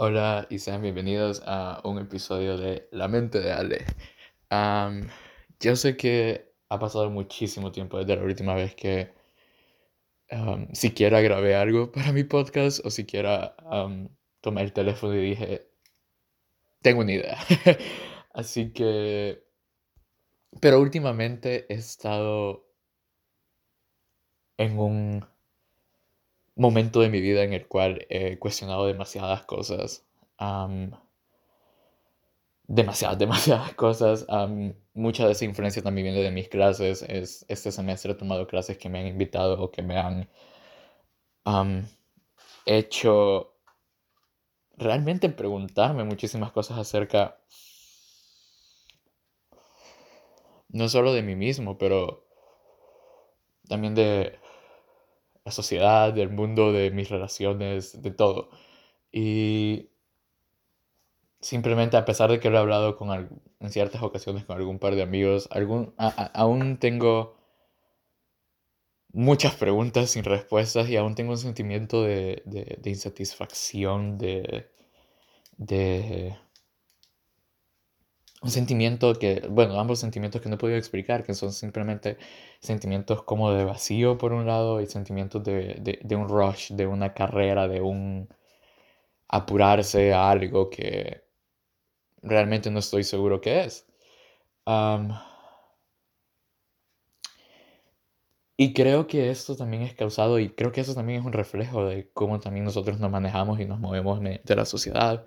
Hola y sean bienvenidos a un episodio de La mente de Ale. Yo sé que ha pasado muchísimo tiempo desde la última vez que siquiera grabé algo para mi podcast o siquiera tomé el teléfono y dije, tengo una idea. Así que, pero últimamente he estado en un momento de mi vida en el cual he cuestionado demasiadas cosas. demasiadas, demasiadas cosas. am, mucha de esa influencia también viene de mis clases. Es, este semestre he tomado clases que me han invitado o que me han hecho realmente preguntarme muchísimas cosas acerca no solo de mí mismo, pero también de la sociedad, del mundo, de mis relaciones, de todo. Y simplemente a pesar de que lo he hablado con en ciertas ocasiones con algún par de amigos, algún, aún tengo muchas preguntas sin respuestas y aún tengo un sentimiento de, de- de insatisfacción, de, de un sentimiento que, bueno, ambos sentimientos que no he podido explicar, que son simplemente sentimientos como de vacío por un lado y sentimientos de, de, de un rush, de una carrera, de un apurarse a algo que realmente no estoy seguro qué es. Am, y creo que esto también es causado, y creo que eso también es un reflejo de cómo también nosotros nos manejamos y nos movemos de la sociedad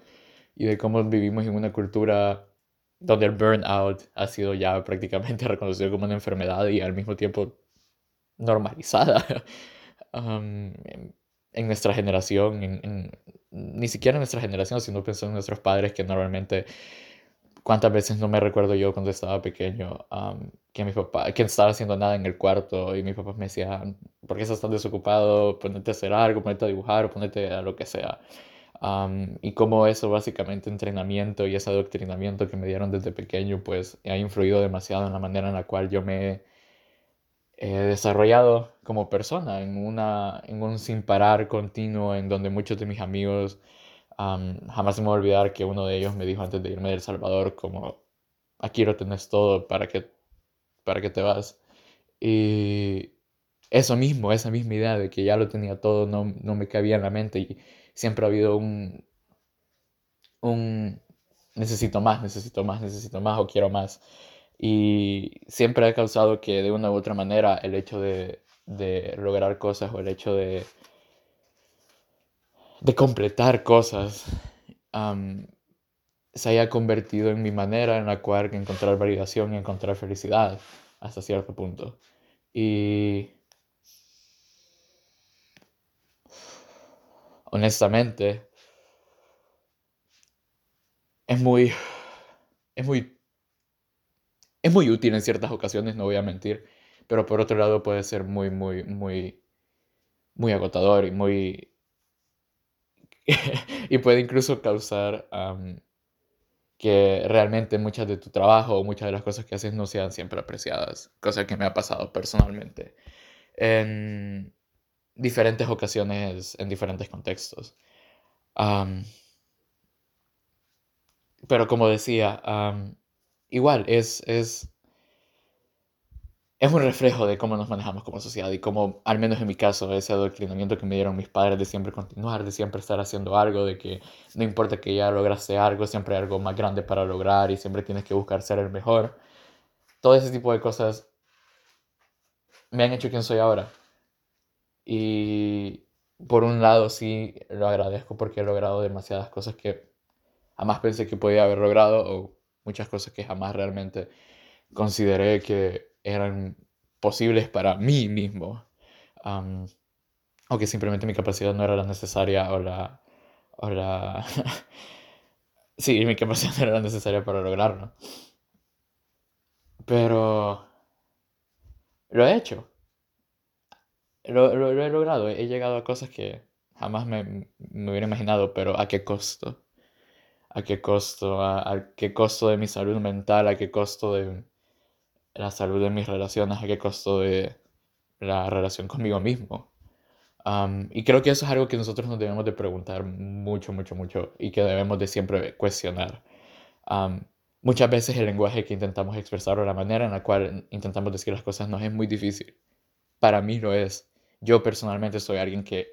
y de cómo vivimos en una cultura donde el burnout ha sido ya prácticamente reconocido como una enfermedad y al mismo tiempo normalizada am, en, en nuestra generación, en, en- ni siquiera en nuestra generación, sino pensando en nuestros padres que normalmente cuántas veces no me recuerdo yo cuando estaba pequeño am, que mi papá, que estaba haciendo nada en el cuarto y mis papás me decían, ¿por qué estás tan desocupado? Ponete a hacer algo, ponete a dibujar ponete a lo que sea. Am, y cómo eso básicamente entrenamiento y ese adoctrinamiento que me dieron desde pequeño pues ha influido demasiado en la manera en la cual yo me he desarrollado como persona en una en un sin parar continuo en donde muchos de mis amigos am, jamás se me va a olvidar que uno de ellos me dijo antes de irme de El Salvador como aquí lo tenés todo para que para que te vas y eso mismo esa misma idea de que ya lo tenía todo no, no me cabía en la mente y siempre ha habido un un necesito más, necesito más, necesito más o quiero más. Y siempre ha causado que de una u otra manera el hecho de, de lograr cosas o el hecho de, de completar cosas se haya convertido en mi manera en la cual encontrar validación y encontrar felicidad hasta cierto punto. Y honestamente es muy, es muy es muy útil en ciertas ocasiones, no voy a mentir, pero por otro lado puede ser muy, muy, muy, muy agotador y muy... y puede incluso causar que realmente muchas de tu trabajo o muchas de las cosas que haces no sean siempre apreciadas, cosa que me ha pasado personalmente. En diferentes ocasiones, en diferentes contextos. Am, pero como decía, am, igual es, es es un reflejo de cómo nos manejamos como sociedad y cómo, al menos en mi caso, ese adoctrinamiento que me dieron mis padres de siempre continuar, de siempre estar haciendo algo, de que no importa que ya lograste algo, siempre hay algo más grande para lograr y siempre tienes que buscar ser el mejor. Todo ese tipo de cosas me han hecho quien soy ahora. Y por un lado sí lo agradezco porque he logrado demasiadas cosas que jamás pensé que podía haber logrado o muchas cosas que jamás realmente consideré que eran posibles para mí mismo. am, o que simplemente mi capacidad no era la necesaria o la... O la... sí, mi capacidad no era la necesaria para lograrlo. Pero lo he hecho. Lo, lo- lo he logrado. He llegado a cosas que jamás me, me hubiera imaginado, pero ¿a qué costo? ¿A qué costo? ¿A, a qué costo de mi salud mental? ¿A qué costo de la salud de mis relaciones? ¿A qué costo de la relación conmigo mismo? y creo que eso es algo que nosotros nos debemos de preguntar mucho, mucho, mucho y que debemos de siempre cuestionar. muchas veces el lenguaje que intentamos expresar o la manera en la cual intentamos decir las cosas nos es muy difícil. Para mí lo es. Yo personalmente soy alguien que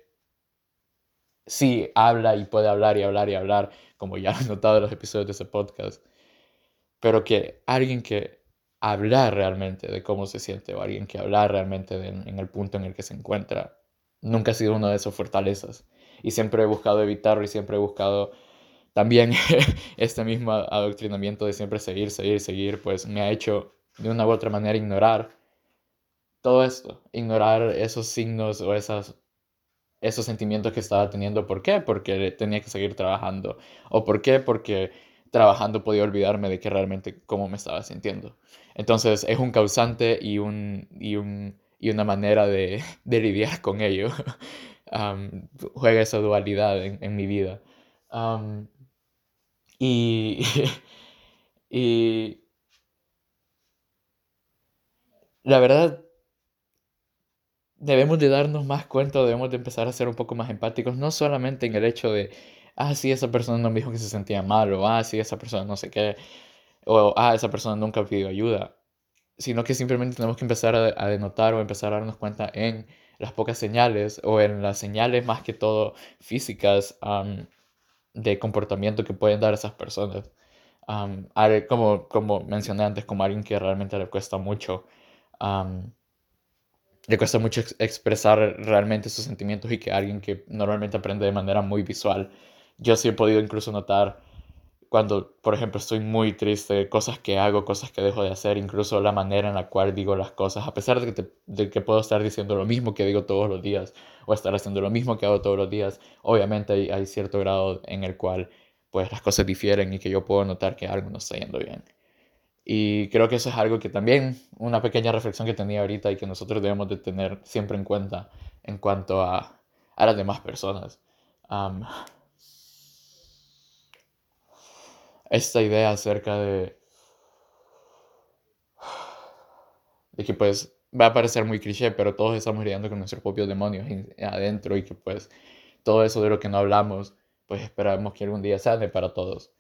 sí habla y puede hablar y hablar y hablar, como ya han notado en los episodios de ese podcast, pero que alguien que habla realmente de cómo se siente o alguien que habla realmente en el punto en el que se encuentra, nunca ha sido una de esas fortalezas. Y siempre he buscado evitarlo y siempre he buscado también este mismo adoctrinamiento de siempre seguir, seguir, seguir, pues me ha hecho de una u otra manera ignorar todo esto, ignorar esos signos o esas, esos sentimientos que estaba teniendo. ¿Por qué? Porque tenía que seguir trabajando. ¿O por qué? Porque trabajando podía olvidarme de que realmente cómo me estaba sintiendo. Entonces es un causante y, un, y, un, y una manera de, de lidiar con ello. juega esa dualidad en, mi vida. y, y la verdad, debemos de darnos más cuenta, debemos de empezar a ser un poco más empáticos, no solamente en el hecho de, ah, sí, esa persona no me dijo que se sentía mal, o ah, sí, esa persona no sé qué, o ah, esa persona nunca pidió ayuda, sino que simplemente tenemos que empezar a, denotar o empezar a darnos cuenta en las pocas señales o en las señales más que todo físicas de comportamiento que pueden dar esas personas. como, como mencioné antes, como alguien que realmente le cuesta mucho le cuesta mucho expresar realmente sus sentimientos y que alguien que normalmente aprende de manera muy visual. Yo sí he podido incluso notar cuando, por ejemplo, estoy muy triste, cosas que hago, cosas que dejo de hacer, incluso la manera en la cual digo las cosas, a pesar de que, de que puedo estar diciendo lo mismo que digo todos los días o estar haciendo lo mismo que hago todos los días, obviamente hay, hay cierto grado en el cual pues las cosas difieren y que yo puedo notar que algo no está yendo bien. Y creo que eso es algo que también, una pequeña reflexión que tenía ahorita y que nosotros debemos de tener siempre en cuenta en cuanto a, a las demás personas. esta idea acerca de, de que pues va a parecer muy cliché, pero todos estamos lidiando con nuestros propios demonios adentro y que pues todo eso de lo que no hablamos, pues esperamos que algún día sane para todos.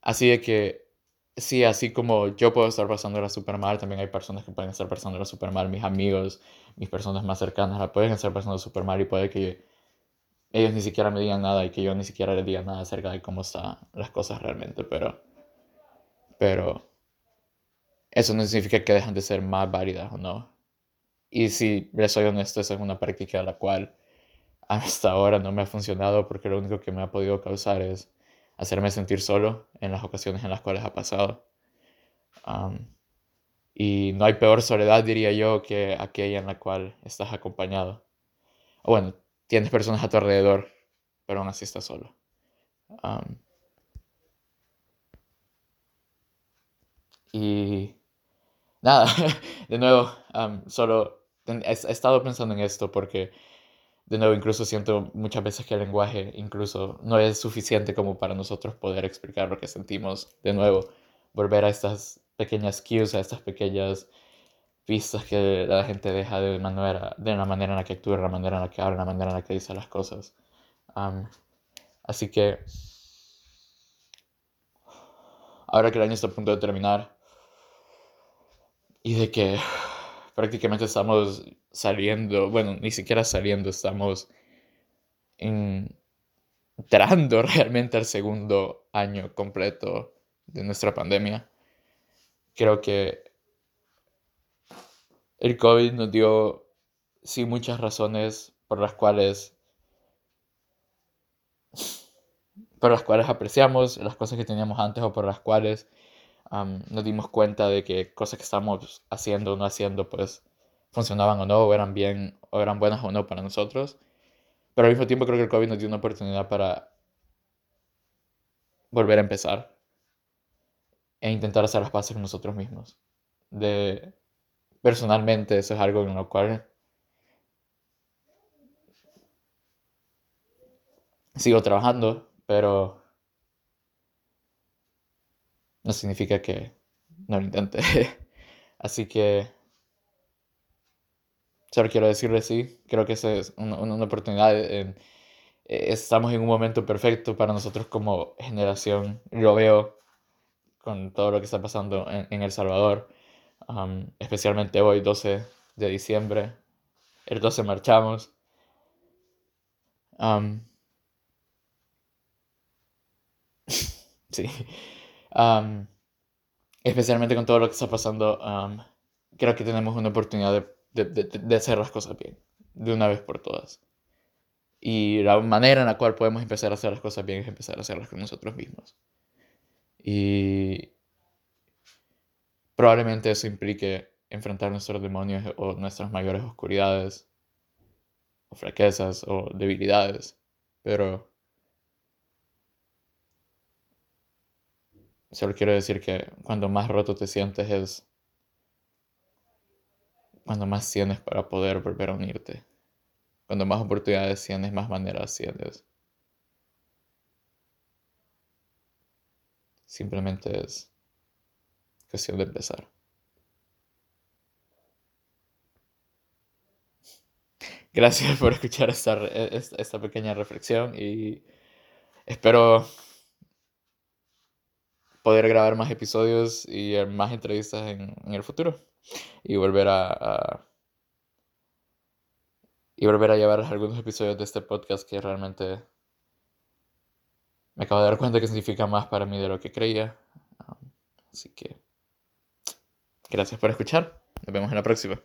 Así de que sí, así como yo puedo estar pasándola súper mal, también hay personas que pueden estar pasándola súper mal, mis amigos, mis personas más cercanas la pueden estar pasando súper mal y puede que ellos ni siquiera me digan nada y que yo ni siquiera les diga nada acerca de cómo están las cosas realmente, pero, pero eso no significa que dejan de ser más válidas o no. Y si les soy honesto, esa es una práctica a la cual hasta ahora no me ha funcionado porque lo único que me ha podido causar es hacerme sentir solo en las ocasiones en las cuales ha pasado. y no hay peor soledad, diría yo, que aquella en la cual estás acompañado. O bueno, tienes personas a tu alrededor, pero aún así estás solo. y nada, de nuevo, solo he, estado pensando en esto porque de nuevo, incluso siento muchas veces que el lenguaje incluso no es suficiente como para nosotros poder explicar lo que sentimos. De nuevo, volver a estas pequeñas cues, a estas pequeñas pistas que la gente deja de, manera, de la manera en la que actúa, la manera en la que habla, la manera en la que dice las cosas. así que, ahora que el año está a punto de terminar y de que prácticamente estamos saliendo, bueno, ni siquiera saliendo, estamos entrando realmente al segundo año completo de nuestra pandemia. Creo que el COVID nos dio, sí, muchas razones por las cuales por las cuales apreciamos las cosas que teníamos antes o por las cuales nos dimos cuenta de que cosas que estábamos haciendo o no haciendo, pues funcionaban o no, o eran bien, o eran buenas o no para nosotros. Pero al mismo tiempo creo que el COVID nos dio una oportunidad para volver a empezar e intentar hacer las paces con nosotros mismos. De, personalmente, eso es algo en lo cual sigo trabajando, pero no significa que no lo intente. Así que Solo quiero decirle sí, creo que esa es una, una oportunidad. Eh, estamos en un momento perfecto para nosotros como generación. Lo veo con todo lo que está pasando en, El Salvador, especialmente hoy, 12 de diciembre. El 12 marchamos. sí. Especialmente con todo lo que está pasando, creo que tenemos una oportunidad de, de hacer las cosas bien, de una vez por todas. Y la manera en la cual podemos empezar a hacer las cosas bien es empezar a hacerlas con nosotros mismos. Y probablemente eso implique enfrentar nuestros demonios o nuestras mayores oscuridades, o fraquezas, o debilidades. Pero solo quiero decir que cuando más roto te sientes es cuando más tienes para poder volver a unirte. Cuando más oportunidades tienes, más maneras tienes. Simplemente es cuestión de empezar. Gracias por escuchar esta, esta, pequeña reflexión y espero poder grabar más episodios y más entrevistas en, el futuro y volver a y volver a llevar algunos episodios de este podcast que realmente me acabo de dar cuenta que significa más para mí de lo que creía. Así que gracias por escuchar. Nos vemos en la próxima.